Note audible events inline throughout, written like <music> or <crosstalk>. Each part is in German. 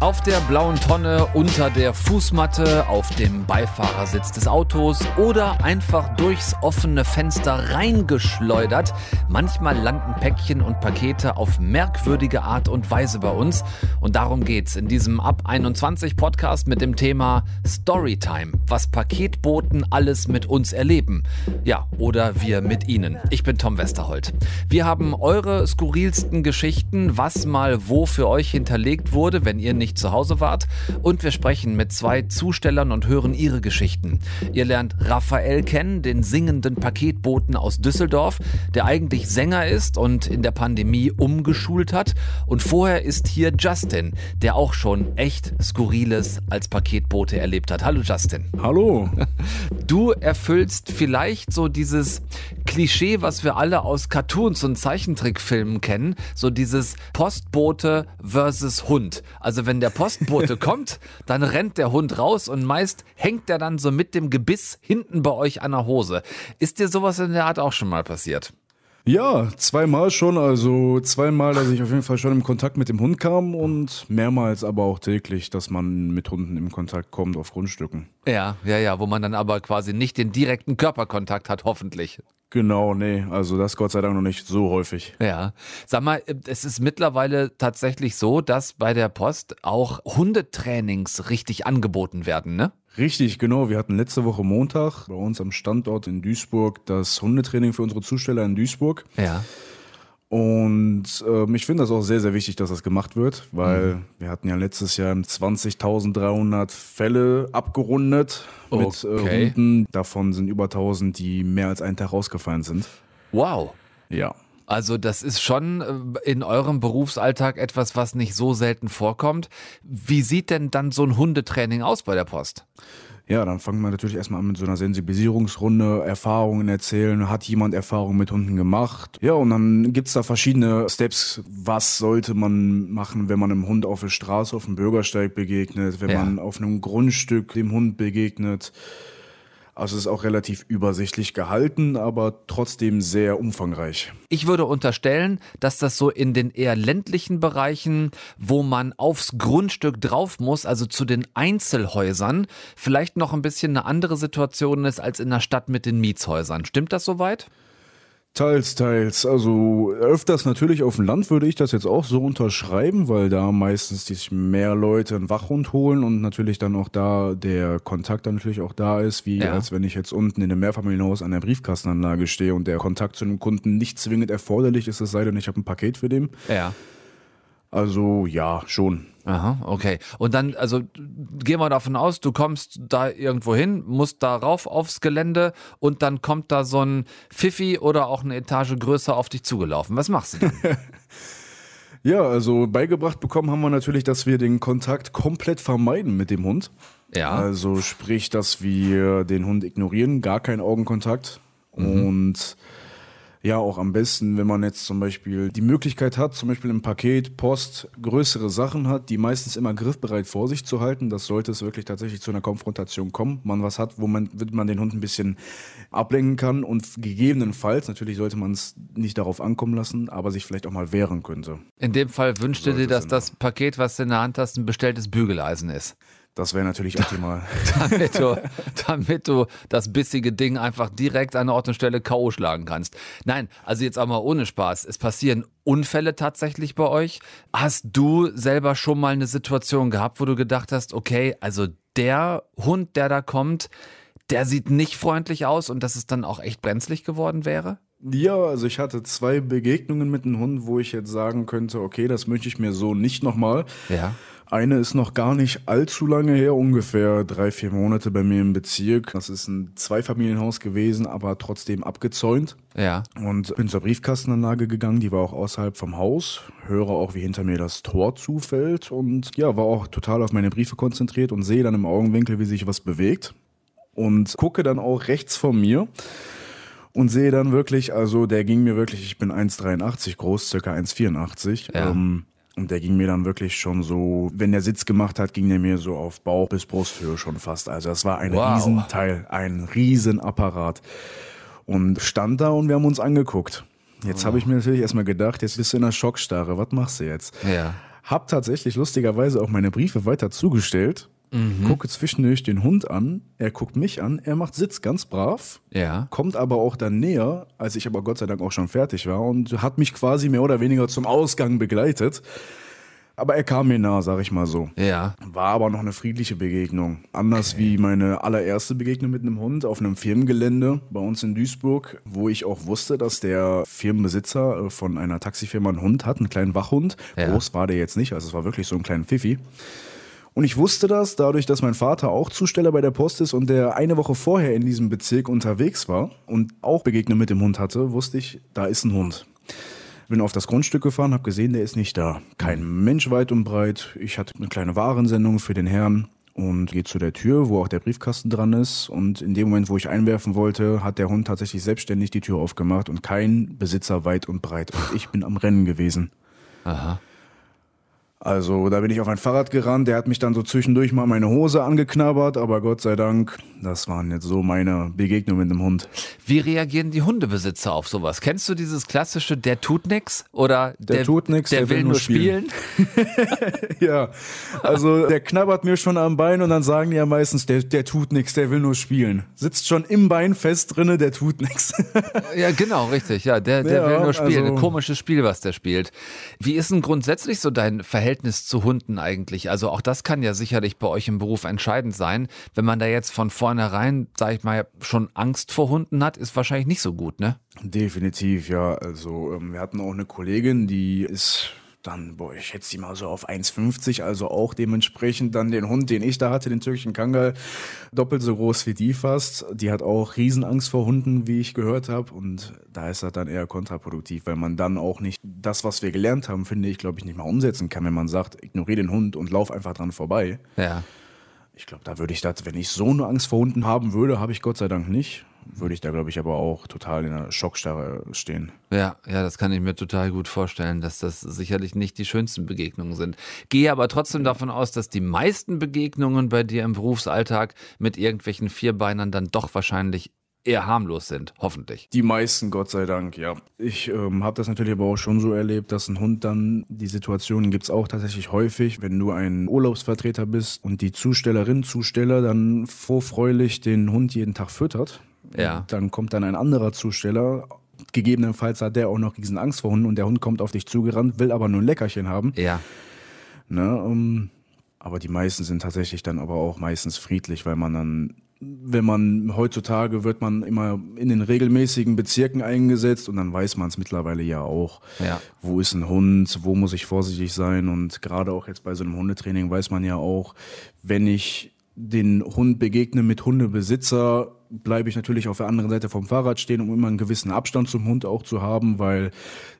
Auf der blauen Tonne, unter der Fußmatte, auf dem Beifahrersitz des Autos oder einfach durchs offene Fenster reingeschleudert. Manchmal landen Päckchen und Pakete auf merkwürdige Art und Weise bei uns. Und darum geht's in diesem Ab 21 Podcast mit dem Thema Storytime. Was Paketboten alles mit uns erleben. Ja, oder wir mit ihnen. Ich bin Tom Westerholt. Wir haben eure skurrilsten Geschichten, was mal wo für euch hinterlegt wurde, wenn ihr nicht nicht zu Hause wart. Und wir sprechen mit zwei Zustellern und hören ihre Geschichten. Ihr lernt Raphael kennen, den singenden Paketboten aus Düsseldorf, der eigentlich Sänger ist und in der Pandemie umgeschult hat. Und vorher ist hier Justin, der auch schon echt Skurriles als Paketbote erlebt hat. Hallo Justin. Hallo. <laughs> Du erfüllst vielleicht so dieses Klischee, was wir alle aus Cartoons und Zeichentrickfilmen kennen, so dieses Postbote versus Hund. Also wenn der Postbote <laughs> kommt, dann rennt der Hund raus und meist hängt er dann so mit dem Gebiss hinten bei euch an der Hose. Ist dir sowas in der Art auch schon mal passiert? Ja, zweimal schon. Also zweimal, dass ich auf jeden Fall schon im Kontakt mit dem Hund kam und mehrmals aber auch täglich, dass man mit Hunden im Kontakt kommt auf Grundstücken. Ja, ja, ja, wo man dann aber quasi nicht den direkten Körperkontakt hat, hoffentlich. Genau, nee, also das Gott sei Dank noch nicht so häufig. Ja. Sag mal, es ist mittlerweile tatsächlich so, dass bei der Post auch Hundetrainings richtig angeboten werden, ne? Richtig, genau. Wir hatten letzte Woche Montag bei uns am Standort in Duisburg das Hundetraining für unsere Zusteller in Duisburg. Ja. Und ähm, ich finde das auch sehr, sehr wichtig, dass das gemacht wird, weil mhm. wir hatten ja letztes Jahr 20.300 Fälle abgerundet okay. mit äh, Hunden. Davon sind über 1000, die mehr als einen Tag rausgefallen sind. Wow. Ja. Also das ist schon äh, in eurem Berufsalltag etwas, was nicht so selten vorkommt. Wie sieht denn dann so ein Hundetraining aus bei der Post? Ja, dann fangen wir natürlich erstmal an mit so einer Sensibilisierungsrunde, Erfahrungen erzählen. Hat jemand Erfahrungen mit Hunden gemacht? Ja, und dann gibt's da verschiedene Steps. Was sollte man machen, wenn man einem Hund auf der Straße, auf dem Bürgersteig begegnet, wenn ja. man auf einem Grundstück dem Hund begegnet? Also es ist auch relativ übersichtlich gehalten, aber trotzdem sehr umfangreich. Ich würde unterstellen, dass das so in den eher ländlichen Bereichen, wo man aufs Grundstück drauf muss, also zu den Einzelhäusern, vielleicht noch ein bisschen eine andere Situation ist als in der Stadt mit den Mietshäusern. Stimmt das soweit? Teils, teils. Also öfters natürlich auf dem Land würde ich das jetzt auch so unterschreiben, weil da meistens sich mehr Leute einen Wachhund holen und natürlich dann auch da der Kontakt dann natürlich auch da ist, wie ja. als wenn ich jetzt unten in einem Mehrfamilienhaus an der Briefkastenanlage stehe und der Kontakt zu einem Kunden nicht zwingend erforderlich ist, es sei denn, ich habe ein Paket für den. Ja. Also ja, schon. Aha, okay. Und dann, also gehen wir davon aus, du kommst da irgendwo hin, musst da rauf aufs Gelände und dann kommt da so ein Pfiffi oder auch eine Etage größer auf dich zugelaufen. Was machst du dann? <laughs> ja, also beigebracht bekommen haben wir natürlich, dass wir den Kontakt komplett vermeiden mit dem Hund. Ja. Also sprich, dass wir den Hund ignorieren, gar keinen Augenkontakt. Mhm. Und ja auch am besten, wenn man jetzt zum Beispiel die Möglichkeit hat, zum Beispiel im Paket, Post, größere Sachen hat, die meistens immer griffbereit vor sich zu halten. Das sollte es wirklich tatsächlich zu einer Konfrontation kommen. Man was hat, wo man, man den Hund ein bisschen ablenken kann und gegebenenfalls, natürlich sollte man es nicht darauf ankommen lassen, aber sich vielleicht auch mal wehren könnte. In dem Fall wünschte dir, dass das Paket, was du in der Hand hast, ein bestelltes Bügeleisen ist. Das wäre natürlich optimal. <laughs> damit, du, damit du das bissige Ding einfach direkt an Ort und Stelle K.O. schlagen kannst. Nein, also jetzt auch mal ohne Spaß. Es passieren Unfälle tatsächlich bei euch. Hast du selber schon mal eine Situation gehabt, wo du gedacht hast, okay, also der Hund, der da kommt, der sieht nicht freundlich aus und dass es dann auch echt brenzlig geworden wäre? Ja, also ich hatte zwei Begegnungen mit einem Hund, wo ich jetzt sagen könnte, okay, das möchte ich mir so nicht nochmal. Ja. Eine ist noch gar nicht allzu lange her, ungefähr drei, vier Monate bei mir im Bezirk. Das ist ein Zweifamilienhaus gewesen, aber trotzdem abgezäunt. Ja. Und bin zur Briefkastenanlage gegangen, die war auch außerhalb vom Haus. Höre auch, wie hinter mir das Tor zufällt und ja, war auch total auf meine Briefe konzentriert und sehe dann im Augenwinkel, wie sich was bewegt. Und gucke dann auch rechts von mir und sehe dann wirklich, also der ging mir wirklich, ich bin 1,83 groß, circa 1,84. Ja. Ähm, und der ging mir dann wirklich schon so, wenn der Sitz gemacht hat, ging der mir so auf Bauch bis Brusthöhe schon fast. Also das war ein wow. Riesenteil, ein Riesenapparat. Und stand da und wir haben uns angeguckt. Jetzt habe ich mir natürlich erstmal gedacht, jetzt bist du in einer Schockstarre, was machst du jetzt? Ja. Hab tatsächlich lustigerweise auch meine Briefe weiter zugestellt, gucke zwischendurch den Hund an, er guckt mich an, er macht Sitz ganz brav, Ja. kommt aber auch dann näher, als ich aber Gott sei Dank auch schon fertig war und hat mich quasi mehr oder weniger zum Ausgang begleitet. Aber er kam mir nah, sag ich mal so. Ja. War aber noch eine friedliche Begegnung. Anders wie meine allererste Begegnung mit einem Hund auf einem Firmengelände bei uns in Duisburg, wo ich auch wusste, dass der Firmenbesitzer äh, von einer Taxifirma einen Hund hat, einen kleinen Wachhund. Ja. Groß war der jetzt nicht, also es war wirklich so ein kleiner Pfiffi. Und ich wusste das dadurch, dass mein Vater auch Zusteller bei der Post ist und der eine Woche vorher in diesem Bezirk unterwegs war und auch Begegnung mit dem Hund hatte, wusste ich, da ist ein Hund. Bin auf das Grundstück gefahren, habe gesehen, der ist nicht da. Kein Mensch weit und breit. Ich hatte eine kleine Warensendung für den Herrn und gehe zu der Tür, wo auch der Briefkasten dran ist. Und in dem Moment, wo ich einwerfen wollte, hat der Hund tatsächlich selbstständig die Tür aufgemacht und kein Besitzer weit und breit. Und ich bin am Rennen gewesen. Aha. Also da bin ich auf ein Fahrrad gerannt, der hat mich dann so zwischendurch mal meine Hose angeknabbert, aber Gott sei Dank, das waren jetzt so meine Begegnungen mit dem Hund. Wie reagieren die Hundebesitzer auf sowas? Kennst du dieses klassische, der tut nix? Oder der, tut nix, der, will nur spielen? <laughs> Ja, also der knabbert mir schon am Bein und dann sagen die ja meistens, der, der tut nix, der will nur spielen. Sitzt schon im Bein fest drinne, der tut nix. <laughs> Ja, genau, richtig. Ja, der, der Ja, will nur spielen. also- Ein komisches Spiel, was der spielt. Wie ist denn grundsätzlich so dein Verhältnis zu Hunden eigentlich? Also auch das kann ja sicherlich bei euch im Beruf entscheidend sein. Wenn man da jetzt von vornherein, sag ich mal, schon Angst vor Hunden hat, ist wahrscheinlich nicht so gut, ne? Definitiv, ja. Also ähm, wir hatten auch eine Kollegin, die ist dann, boah, ich schätze die mal so auf 1,50, also auch dementsprechend dann den Hund, den ich da hatte, den türkischen Kangal, doppelt so groß wie die fast. Die hat auch Riesenangst vor Hunden, wie ich gehört habe. Und da ist das dann eher kontraproduktiv, weil man dann auch nicht das, was wir gelernt haben, finde ich, glaube ich, nicht mal umsetzen kann, wenn man sagt, ignoriere den Hund und lauf einfach dran vorbei. Ja. Ich glaube, da würde ich das, wenn ich so eine Angst vor Hunden haben würde, habe ich Gott sei Dank nicht, würde ich da, glaube ich, aber auch total in einer Schockstarre stehen. Ja, ja, das kann ich mir total gut vorstellen, dass das sicherlich nicht die schönsten Begegnungen sind. Gehe aber trotzdem davon aus, dass die meisten Begegnungen bei dir im Berufsalltag mit irgendwelchen Vierbeinern dann doch wahrscheinlich eher harmlos sind, hoffentlich. Die meisten, Gott sei Dank, ja. Ich ähm, habe das natürlich aber auch schon so erlebt, dass ein Hund dann, die Situationen gibt's auch tatsächlich häufig, wenn du ein Urlaubsvertreter bist und die Zustellerin, Zusteller dann vorfreulich den Hund jeden Tag füttert. Ja. Dann kommt dann ein anderer Zusteller, gegebenenfalls hat der auch noch riesen Angst vor Hunden und der Hund kommt auf dich zugerannt, will aber nur ein Leckerchen haben. Ja, Ne, ähm, aber die meisten sind tatsächlich dann aber auch meistens friedlich, weil man dann, wenn man heutzutage wird man immer in den regelmäßigen Bezirken eingesetzt und dann weiß man es mittlerweile ja auch. Ja. Wo ist ein Hund, wo muss ich vorsichtig sein und gerade auch jetzt bei so einem Hundetraining weiß man ja auch, wenn ich den Hund begegne mit Hundebesitzer, bleibe ich natürlich auf der anderen Seite vom Fahrrad stehen, um immer einen gewissen Abstand zum Hund auch zu haben, weil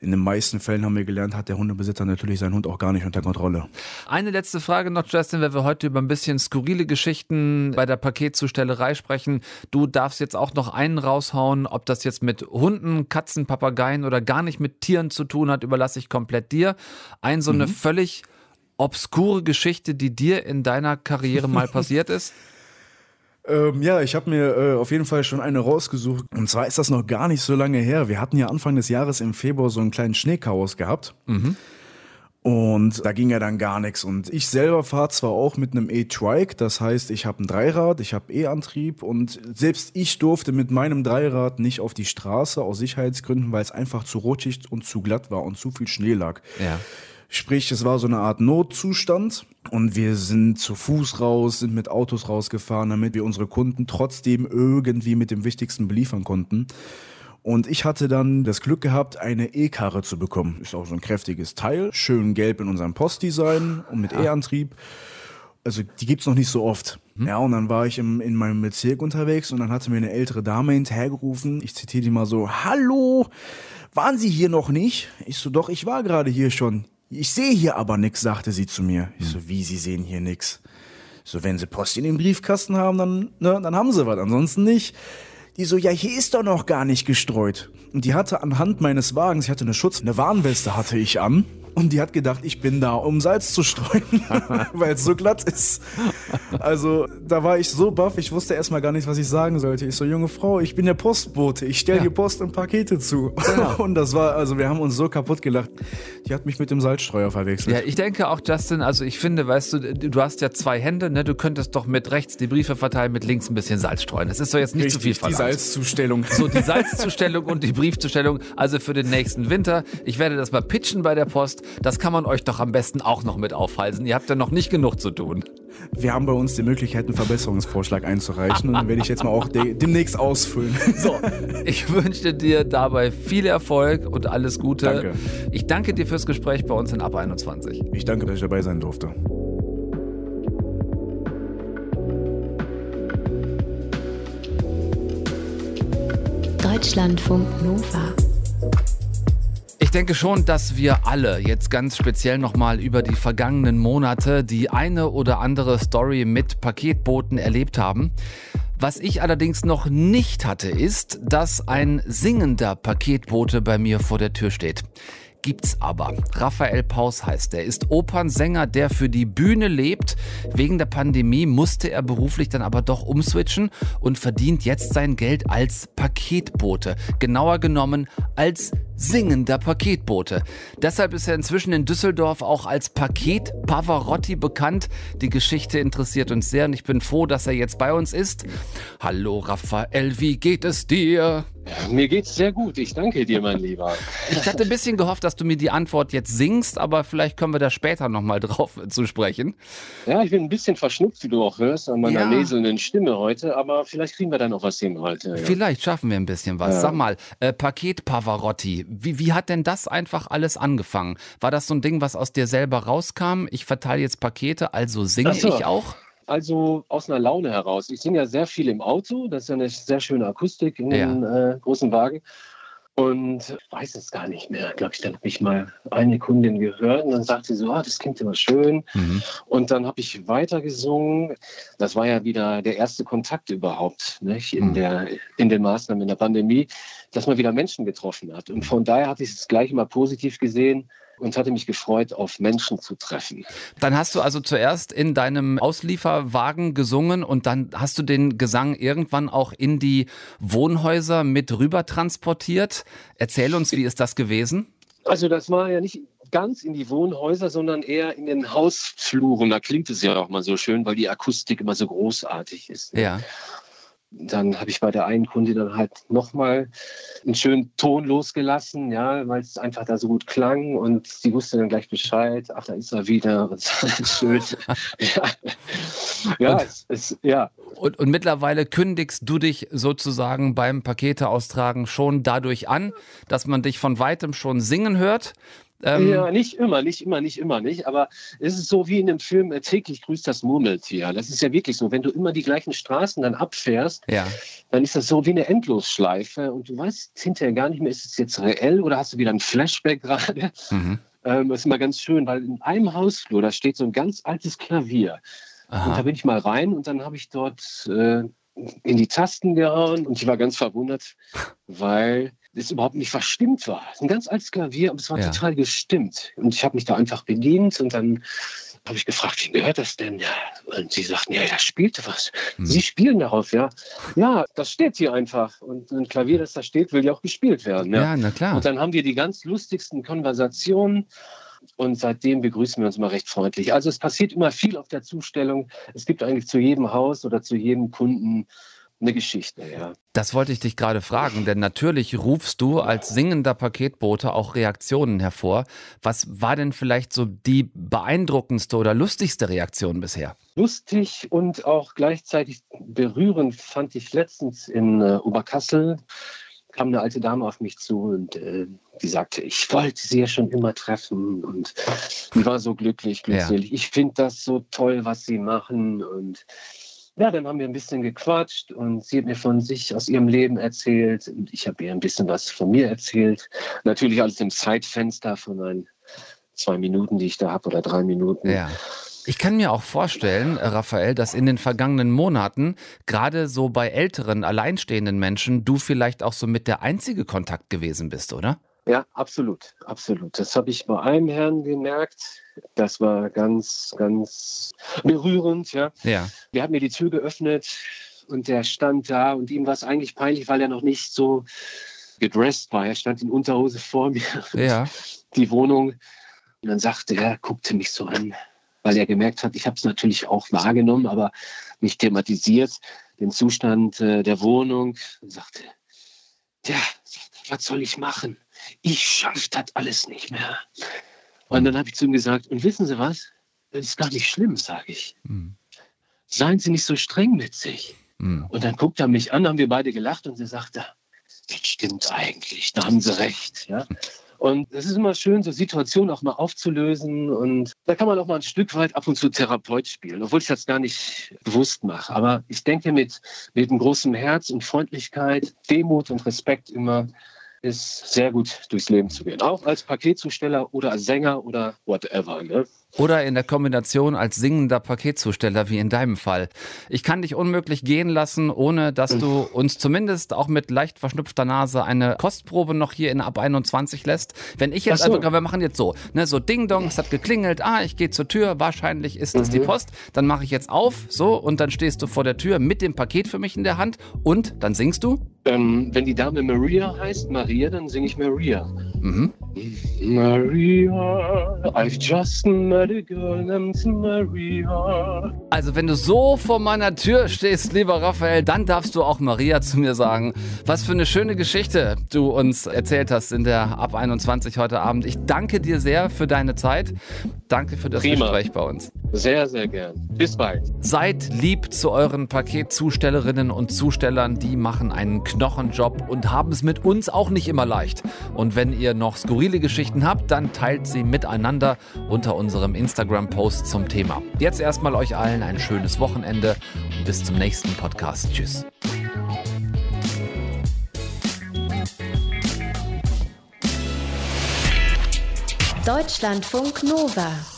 in den meisten Fällen haben wir gelernt, hat der Hundebesitzer natürlich seinen Hund auch gar nicht unter Kontrolle. Eine letzte Frage noch, Justin, weil wir heute über ein bisschen skurrile Geschichten bei der Paketzustellerei sprechen. Du darfst jetzt auch noch einen raushauen, ob das jetzt mit Hunden, Katzen, Papageien oder gar nicht mit Tieren zu tun hat, überlasse ich komplett dir. Ein so eine völlig obskure Geschichte, die dir in deiner Karriere mal <laughs> passiert ist? Ähm, ja, ich habe mir äh, auf jeden Fall schon eine rausgesucht. Und zwar ist das noch gar nicht so lange her. Wir hatten ja Anfang des Jahres im Februar so einen kleinen Schneechaos gehabt. Und da ging ja dann gar nichts. Und ich selber fahre zwar auch mit einem E-Trike, das heißt, ich habe ein Dreirad, ich habe E-Antrieb und selbst ich durfte mit meinem Dreirad nicht auf die Straße aus Sicherheitsgründen, weil es einfach zu rutschig und zu glatt war und zu viel Schnee lag. Ja. Sprich, es war so eine Art Notzustand und wir sind zu Fuß raus, sind mit Autos rausgefahren, damit wir unsere Kunden trotzdem irgendwie mit dem Wichtigsten beliefern konnten. Und ich hatte dann das Glück gehabt, eine E-Karre zu bekommen. Ist auch so ein kräftiges Teil, schön gelb in unserem Postdesign und mit E-Antrieb. Also die gibt's noch nicht so oft. Ja, und dann war ich im, in meinem Bezirk unterwegs und dann hatte mir eine ältere Dame hinterhergerufen. Ich zitiere die mal so, hallo, waren Sie hier noch nicht? Ich so, doch, ich war gerade hier schon. Ich sehe hier aber nix, sagte sie zu mir. Ich so, wie, Sie sehen hier nix? So, wenn Sie Post in den Briefkasten haben, dann, ne, dann haben Sie was, ansonsten nicht. Die so, ja, hier ist doch noch gar nicht gestreut. Und die hatte anhand meines Wagens, ich hatte eine Schutz, eine Warnweste hatte ich an. Und die hat gedacht, ich bin da, um Salz zu streuen, <laughs> weil es so glatt ist. Also da war ich so baff, ich wusste erstmal gar nicht, was ich sagen sollte. Ich so, junge Frau, ich bin der Postbote, ich stelle Ja. dir Post und Pakete zu. Genau. <laughs> Und das war, also wir haben uns so kaputt gelacht. Die hat mich mit dem Salzstreuer verwechselt. Ja, ich denke auch, Justin, also ich finde, weißt du, du hast ja zwei Hände, ne? Du könntest doch mit rechts die Briefe verteilen, mit links ein bisschen Salz streuen. Das ist doch jetzt nicht zu viel Richtig, die verlangt. Salzzustellung. So, die Salzzustellung und die Briefzustellung, also für den nächsten Winter. Ich werde das mal pitchen bei der Post. Das kann man euch doch am besten auch noch mit aufhalsen. Ihr habt ja noch nicht genug zu tun. Wir haben bei uns die Möglichkeit, einen Verbesserungsvorschlag einzureichen und den werde ich jetzt mal auch de demnächst ausfüllen. <laughs> So, ich wünsche dir dabei viel Erfolg und alles Gute. Danke. Ich danke dir fürs Gespräch bei uns in Ab 21. Ich danke, dass ich dabei sein durfte. Deutschlandfunk Nova. Ich denke schon, dass wir alle jetzt ganz speziell nochmal über die vergangenen Monate die eine oder andere Story mit Paketboten erlebt haben. Was ich allerdings noch nicht hatte, ist, dass ein singender Paketbote bei mir vor der Tür steht. Gibt's aber. Raphael Paus heißt er, ist Opernsänger, der für die Bühne lebt. Wegen der Pandemie musste er beruflich dann aber doch umswitchen und verdient jetzt sein Geld als Paketbote. Genauer genommen als singender Paketbote. Deshalb ist er inzwischen in Düsseldorf auch als Paket Pavarotti bekannt. Die Geschichte interessiert uns sehr und ich bin froh, dass er jetzt bei uns ist. Hallo Raphael, wie geht es dir? Mir geht's sehr gut. Ich danke dir, mein Lieber. Ich hatte ein bisschen gehofft, dass du mir die Antwort jetzt singst, aber vielleicht können wir da später nochmal drauf <laughs> zu sprechen. Ja, ich bin ein bisschen verschnupft, wie du auch hörst, an meiner Ja. näselnden Stimme heute, aber vielleicht kriegen wir da noch was hin heute. Ja. Vielleicht schaffen wir ein bisschen was. Sag mal, äh, Paket Pavarotti, wie, wie hat denn das einfach alles angefangen? War das so ein Ding, was aus dir selber rauskam? Ich verteile jetzt Pakete, also singe so. ich auch? Also aus einer Laune heraus. Ich singe ja sehr viel im Auto. Das ist ja eine sehr schöne Akustik in dem äh, großen Wagen. Und weiß es gar nicht mehr. Glaube ich, dann habe ich mal eine Kundin gehört und dann sagte sie so, ah, das klingt immer schön. Mhm. Und dann habe ich weitergesungen. Das war ja wieder der erste Kontakt überhaupt nicht? In, Mhm. der, in den Maßnahmen in der Pandemie, dass man wieder Menschen getroffen hat. Und von daher hatte ich es gleich mal positiv gesehen und hatte mich gefreut, auf Menschen zu treffen. Dann hast du also zuerst in deinem Auslieferwagen gesungen und dann hast du den Gesang irgendwann auch in die Wohnhäuser mit rüber transportiert. Erzähl uns, wie ist das gewesen? Also das war ja nicht ganz in die Wohnhäuser, sondern eher in den Hausfluren. Da klingt es ja auch mal so schön, weil die Akustik immer so großartig ist. Ja. Dann habe ich bei der einen Kundin dann halt nochmal einen schönen Ton losgelassen, ja, weil es einfach da so gut klang und sie wusste dann gleich Bescheid, ach, da ist er wieder <laughs> und schön. ja, <laughs> ja, Und- es, es, ja, Und, und mittlerweile kündigst du dich sozusagen beim Pakete austragen schon dadurch an, dass man dich von weitem schon singen hört. Ähm, ja, nicht immer, nicht immer, nicht immer, nicht. Aber es ist so wie in dem Film äh, Täglich grüßt das Murmeltier. Das ist ja wirklich so. Wenn du immer die gleichen Straßen dann abfährst, ja. dann ist das so wie eine Endlosschleife und du weißt hinterher gar nicht mehr, ist es jetzt reell oder hast du wieder ein Flashback gerade? Mhm. Ähm, das ist immer ganz schön, weil in einem Hausflur, da steht so ein ganz altes Klavier. Und da Aha. bin ich mal rein und dann habe ich dort äh, in die Tasten gehauen und ich war ganz verwundert, weil es überhaupt nicht verstimmt war. Ein ganz altes Klavier, aber es war Ja. total gestimmt. Und ich habe mich da einfach bedient und dann habe ich gefragt, wie gehört das denn? Ja. Und sie sagten, ja, da spielte was. Hm. Sie spielen darauf, ja. Ja, das steht hier einfach. Und ein Klavier, das da steht, will ja auch gespielt werden. Ja, Ja. na klar. Und dann haben wir die ganz lustigsten Konversationen. Und seitdem begrüßen wir uns immer recht freundlich. Also es passiert immer viel auf der Zustellung. Es gibt eigentlich zu jedem Haus oder zu jedem Kunden eine Geschichte. Ja. Das wollte ich dich gerade fragen, denn natürlich rufst du als singender Paketbote auch Reaktionen hervor. Was war denn vielleicht so die beeindruckendste oder lustigste Reaktion bisher? Lustig und auch gleichzeitig berührend fand ich letztens in äh, Oberkassel kam eine alte Dame auf mich zu und äh, die sagte, ich wollte sie ja schon immer treffen und die war so glücklich, glückselig. Ich finde das so toll, was sie machen und ja, dann haben wir ein bisschen gequatscht und sie hat mir von sich aus ihrem Leben erzählt und ich habe ihr ein bisschen was von mir erzählt. Natürlich alles im Zeitfenster von ein, zwei Minuten, die ich da habe oder drei Minuten. Ja. Ich kann mir auch vorstellen, äh, Raphael, dass in den vergangenen Monaten gerade so bei älteren, alleinstehenden Menschen du vielleicht auch so mit der einzige Kontakt gewesen bist, oder? Ja, absolut, absolut. Das habe ich bei einem Herrn gemerkt. Das war ganz, ganz berührend. Ja. Ja. Der hat mir die Tür geöffnet und der stand da und ihm war es eigentlich peinlich, weil er noch nicht so gedresst war. Er stand in Unterhose vor mir. Ja. <laughs> Die Wohnung. Und dann sagte er, guckte mich so an, weil er gemerkt hat, ich habe es natürlich auch wahrgenommen, aber nicht thematisiert, den Zustand äh, der Wohnung. Und sagte, ja, was soll ich machen? Ich schaffe das alles nicht mehr. Und dann habe ich zu ihm gesagt, und wissen Sie was? Das ist gar nicht schlimm, sage ich. Mhm. Seien Sie nicht so streng mit sich. Mhm. Und dann guckt er mich an, haben wir beide gelacht und sie sagte, das stimmt eigentlich, da haben Sie recht. Ja? <laughs> Und es ist immer schön, so Situationen auch mal aufzulösen. Und da kann man auch mal ein Stück weit ab und zu Therapeut spielen, obwohl ich das gar nicht bewusst mache. Aber ich denke, mit, mit einem großen Herz und Freundlichkeit, Demut und Respekt immer ist sehr gut durchs Leben zu gehen. Auch als Paketzusteller oder als Sänger oder whatever. Ne? Oder in der Kombination als singender Paketzusteller, wie in deinem Fall. Ich kann dich unmöglich gehen lassen, ohne dass du uns zumindest auch mit leicht verschnupfter Nase eine Kostprobe noch hier in Ab 21 lässt. Wenn ich jetzt so. einfach, wir machen jetzt so, ne, so Ding Dong, es hat geklingelt, ah, ich gehe zur Tür, wahrscheinlich ist es die Post, dann mache ich jetzt auf, so, und dann stehst du vor der Tür mit dem Paket für mich in der Hand und dann singst du. Ähm, wenn die Dame Maria heißt, Maria, dann singe ich Maria. Mhm. Maria, I've just met Also wenn du so vor meiner Tür stehst, lieber Raphael, dann darfst du auch Maria zu mir sagen. Was für eine schöne Geschichte du uns erzählt hast in der Ab 21 heute Abend. Ich danke dir sehr für deine Zeit. Danke für das Prima. Gespräch bei uns. Sehr, sehr gern. Bis bald. Seid lieb zu euren Paketzustellerinnen und Zustellern, die machen einen Knochenjob und haben es mit uns auch nicht immer leicht. Und wenn ihr noch skurrile Geschichten habt, dann teilt sie miteinander unter unserem Instagram-Post zum Thema. Jetzt erstmal euch allen ein schönes Wochenende und bis zum nächsten Podcast. Tschüss. Deutschlandfunk Nova.